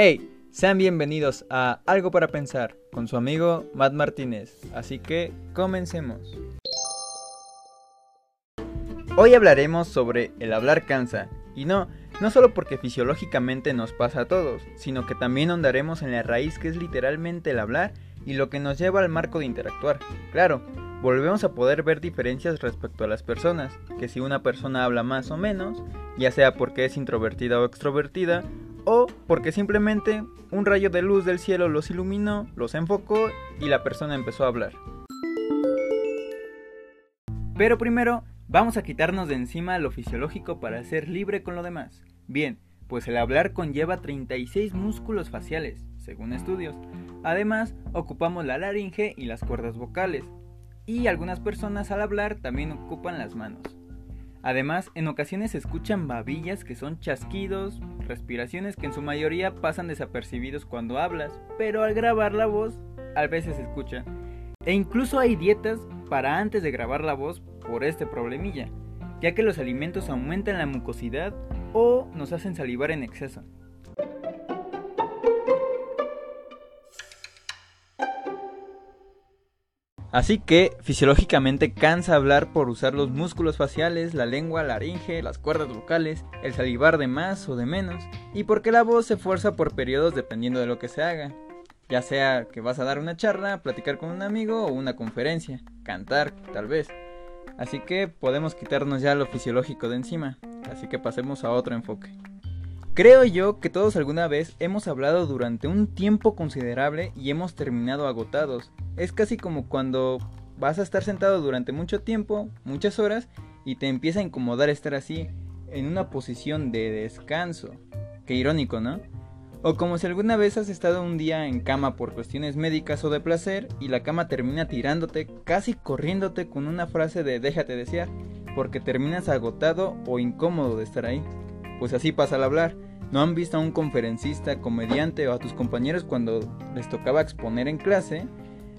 Hey, sean bienvenidos a Algo para Pensar con su amigo Matt Martínez. Así que comencemos. Hoy hablaremos sobre el hablar cansa. Y no, no solo porque fisiológicamente nos pasa a todos, sino que también ahondaremos en la raíz que es literalmente el hablar y lo que nos lleva al marco de interactuar. Claro, volvemos a poder ver diferencias respecto a las personas, que si una persona habla más o menos, ya sea porque es introvertida o extrovertida, o porque simplemente un rayo de luz del cielo los iluminó, los enfocó y la persona empezó a hablar. Pero primero, vamos a quitarnos de encima lo fisiológico para ser libre con lo demás. Bien, pues el hablar conlleva 36 músculos faciales, según estudios. Además, ocupamos la laringe y las cuerdas vocales. Y algunas personas al hablar también ocupan las manos. Además, en ocasiones se escuchan babillas que son chasquidos, respiraciones que en su mayoría pasan desapercibidos cuando hablas, pero al grabar la voz a veces se escucha. E incluso hay dietas para antes de grabar la voz por este problemilla, ya que los alimentos aumentan la mucosidad o nos hacen salivar en exceso. Así que fisiológicamente cansa hablar por usar los músculos faciales, la lengua, la laringe, las cuerdas vocales, el salivar de más o de menos, y porque la voz se fuerza por periodos dependiendo de lo que se haga. Ya sea que vas a dar una charla, platicar con un amigo o una conferencia, cantar tal vez. Así que podemos quitarnos ya lo fisiológico de encima, así que pasemos a otro enfoque. Creo yo que todos alguna vez hemos hablado durante un tiempo considerable y hemos terminado agotados. Es casi como cuando vas a estar sentado durante mucho tiempo, muchas horas, y te empieza a incomodar estar así, en una posición de descanso. Qué irónico, ¿no? O como si alguna vez has estado un día en cama por cuestiones médicas o de placer y la cama termina tirándote, casi corriéndote con una frase de déjate desear, porque terminas agotado o incómodo de estar ahí. Pues así pasa al hablar ¿No han visto a un conferencista, comediante o a tus compañeros cuando les tocaba exponer en clase?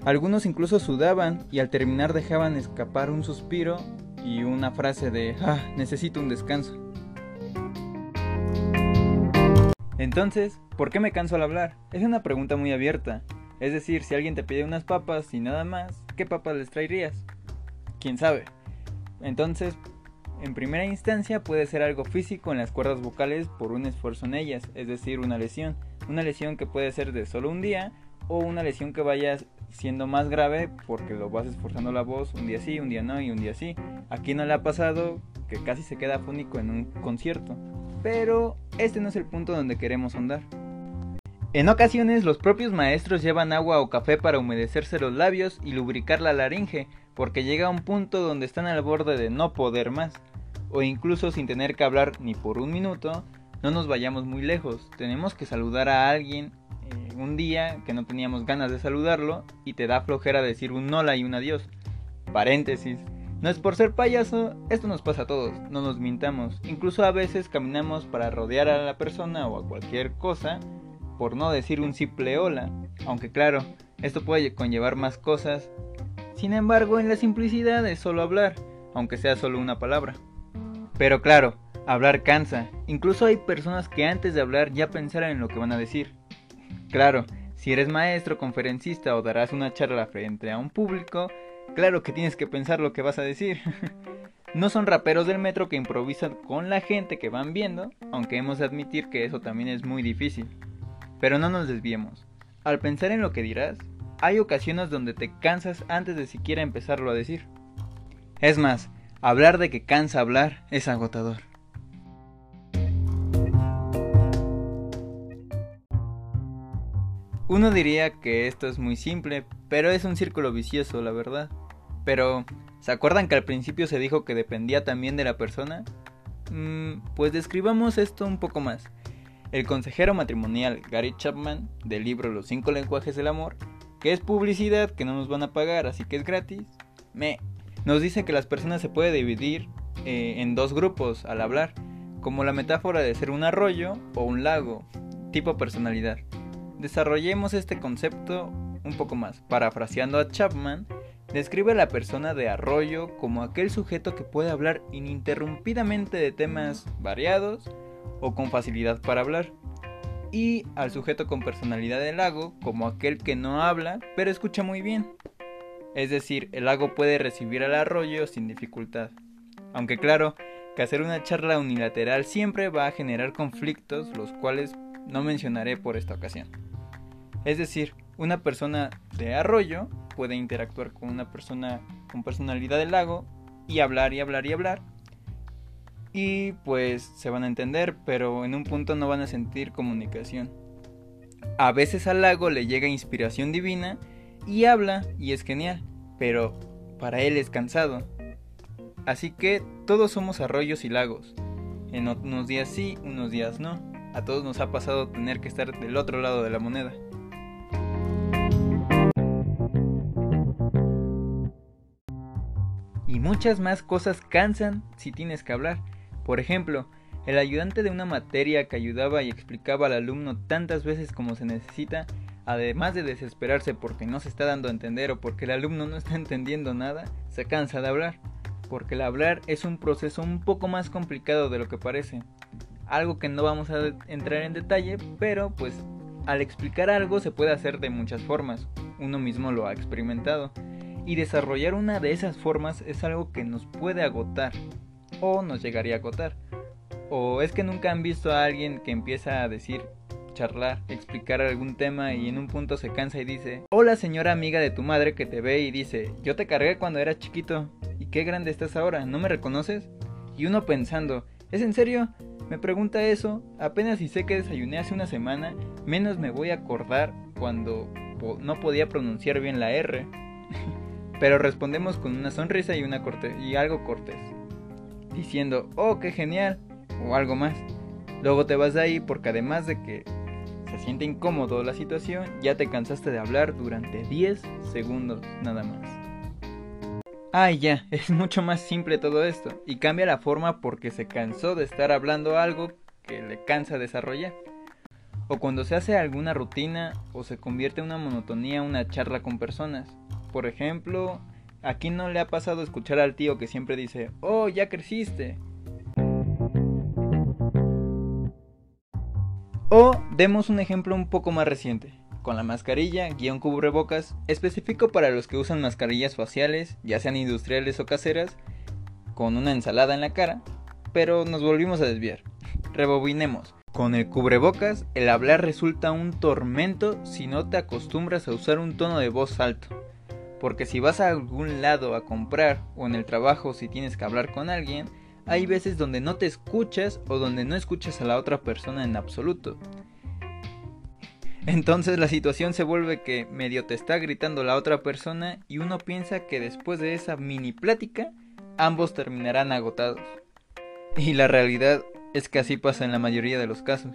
Algunos incluso sudaban y al terminar dejaban escapar un suspiro y una frase de ah, necesito un descanso. Entonces, ¿por qué me canso al hablar? Es una pregunta muy abierta. Es decir, si alguien te pide unas papas y nada más, ¿qué papas les traerías? ¿Quién sabe? Entonces, en primera instancia puede ser algo físico en las cuerdas vocales por un esfuerzo en ellas, es decir, una lesión. Una lesión que puede ser de solo un día o una lesión que vaya siendo más grave porque lo vas esforzando la voz un día sí, un día no y un día sí. Aquí no le ha pasado que casi se queda fónico en un concierto. Pero este no es el punto donde queremos andar. En ocasiones los propios maestros llevan agua o café para humedecerse los labios y lubricar la laringe, porque llega a un punto donde están al borde de no poder más o incluso sin tener que hablar ni por un minuto, no nos vayamos muy lejos. Tenemos que saludar a alguien eh, un día que no teníamos ganas de saludarlo y te da flojera decir un hola y un adiós. Paréntesis. No es por ser payaso, esto nos pasa a todos, no nos mintamos. Incluso a veces caminamos para rodear a la persona o a cualquier cosa por no decir un simple hola. Aunque claro, esto puede conllevar más cosas. Sin embargo, en la simplicidad es solo hablar, aunque sea solo una palabra. Pero claro, hablar cansa. Incluso hay personas que antes de hablar ya pensaran en lo que van a decir. Claro, si eres maestro, conferencista o darás una charla frente a un público, claro que tienes que pensar lo que vas a decir. no son raperos del metro que improvisan con la gente que van viendo, aunque hemos de admitir que eso también es muy difícil. Pero no nos desviemos. Al pensar en lo que dirás, hay ocasiones donde te cansas antes de siquiera empezarlo a decir. Es más, Hablar de que cansa hablar es agotador. Uno diría que esto es muy simple, pero es un círculo vicioso, la verdad. Pero, ¿se acuerdan que al principio se dijo que dependía también de la persona? Mm, pues describamos esto un poco más. El consejero matrimonial Gary Chapman, del libro Los cinco lenguajes del amor, que es publicidad que no nos van a pagar, así que es gratis, me nos dice que las personas se pueden dividir eh, en dos grupos al hablar, como la metáfora de ser un arroyo o un lago, tipo personalidad. Desarrollemos este concepto un poco más. Parafraseando a Chapman, describe a la persona de arroyo como aquel sujeto que puede hablar ininterrumpidamente de temas variados o con facilidad para hablar. y al sujeto con personalidad del lago como aquel que no habla pero escucha muy bien. Es decir, el lago puede recibir al arroyo sin dificultad. Aunque claro, que hacer una charla unilateral siempre va a generar conflictos, los cuales no mencionaré por esta ocasión. Es decir, una persona de arroyo puede interactuar con una persona con personalidad del lago y hablar y hablar y hablar. Y pues se van a entender, pero en un punto no van a sentir comunicación. A veces al lago le llega inspiración divina y habla y es genial, pero para él es cansado. Así que todos somos arroyos y lagos. En unos días sí, unos días no. A todos nos ha pasado tener que estar del otro lado de la moneda. Y muchas más cosas cansan si tienes que hablar. Por ejemplo, el ayudante de una materia que ayudaba y explicaba al alumno tantas veces como se necesita, además de desesperarse porque no se está dando a entender o porque el alumno no está entendiendo nada, se cansa de hablar. Porque el hablar es un proceso un poco más complicado de lo que parece. Algo que no vamos a entrar en detalle, pero pues al explicar algo se puede hacer de muchas formas, uno mismo lo ha experimentado, y desarrollar una de esas formas es algo que nos puede agotar, o nos llegaría a agotar, o es que nunca han visto a alguien que empieza a decir, charlar, explicar algún tema y en un punto se cansa y dice, hola señora amiga de tu madre que te ve y dice, yo te cargué cuando era chiquito, y qué grande estás ahora, ¿no me reconoces? Y uno pensando, ¿es en serio? Me pregunta eso, apenas si sé que desayuné hace una semana, menos me voy a acordar cuando no podía pronunciar bien la R. Pero respondemos con una sonrisa y, una corte y algo cortés, diciendo, oh, qué genial, o algo más. Luego te vas de ahí porque además de que se siente incómodo la situación, ya te cansaste de hablar durante 10 segundos nada más. Ay, ya, es mucho más simple todo esto, y cambia la forma porque se cansó de estar hablando algo que le cansa desarrollar. O cuando se hace alguna rutina o se convierte en una monotonía una charla con personas. Por ejemplo, aquí no le ha pasado escuchar al tío que siempre dice, oh, ya creciste. O demos un ejemplo un poco más reciente con la mascarilla, guion cubrebocas, específico para los que usan mascarillas faciales, ya sean industriales o caseras, con una ensalada en la cara, pero nos volvimos a desviar. Rebobinemos. Con el cubrebocas, el hablar resulta un tormento si no te acostumbras a usar un tono de voz alto. Porque si vas a algún lado a comprar o en el trabajo si tienes que hablar con alguien, hay veces donde no te escuchas o donde no escuchas a la otra persona en absoluto. Entonces la situación se vuelve que medio te está gritando la otra persona y uno piensa que después de esa mini plática ambos terminarán agotados. Y la realidad es que así pasa en la mayoría de los casos.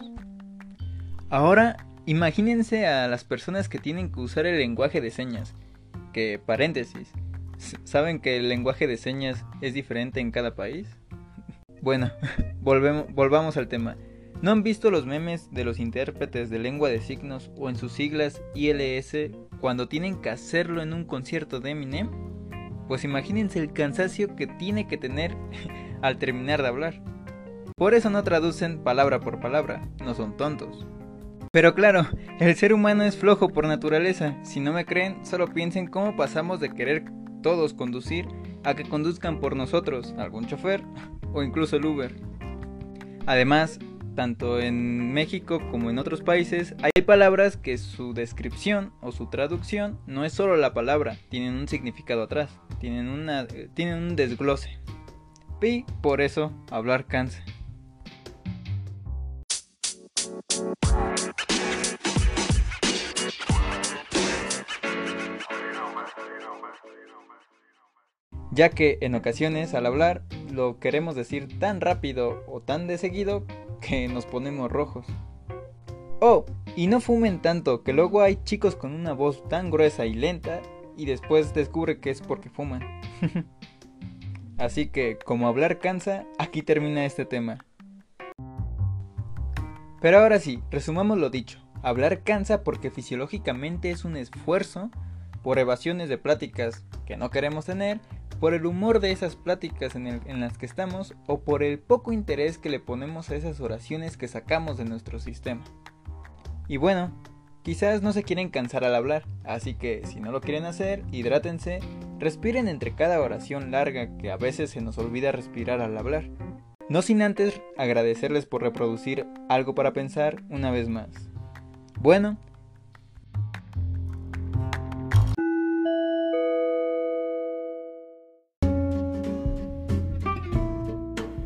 Ahora, imagínense a las personas que tienen que usar el lenguaje de señas. Que, paréntesis, ¿saben que el lenguaje de señas es diferente en cada país? Bueno, volvemos, volvamos al tema. ¿No han visto los memes de los intérpretes de lengua de signos o en sus siglas ILS cuando tienen que hacerlo en un concierto de Eminem? Pues imagínense el cansancio que tiene que tener al terminar de hablar. Por eso no traducen palabra por palabra, no son tontos. Pero claro, el ser humano es flojo por naturaleza. Si no me creen, solo piensen cómo pasamos de querer todos conducir a que conduzcan por nosotros, algún chofer o incluso el Uber. Además, tanto en México como en otros países, hay palabras que su descripción o su traducción no es solo la palabra, tienen un significado atrás, tienen, una, tienen un desglose. Y por eso hablar cansa. Ya que en ocasiones al hablar lo queremos decir tan rápido o tan de seguido que nos ponemos rojos. Oh, y no fumen tanto, que luego hay chicos con una voz tan gruesa y lenta y después descubre que es porque fuman. Así que, como hablar cansa, aquí termina este tema. Pero ahora sí, resumamos lo dicho. Hablar cansa porque fisiológicamente es un esfuerzo por evasiones de pláticas que no queremos tener por el humor de esas pláticas en, las que estamos o por el poco interés que le ponemos a esas oraciones que sacamos de nuestro sistema. Y bueno, quizás no se quieren cansar al hablar, así que si no lo quieren hacer, hidrátense, respiren entre cada oración larga que a veces se nos olvida respirar al hablar. No sin antes agradecerles por reproducir algo para pensar una vez más. Bueno,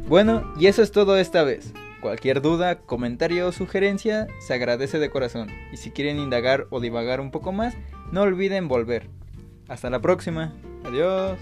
Bueno, y eso es todo esta vez. Cualquier duda, comentario o sugerencia se agradece de corazón. Y si quieren indagar o divagar un poco más, no olviden volver. Hasta la próxima. Adiós.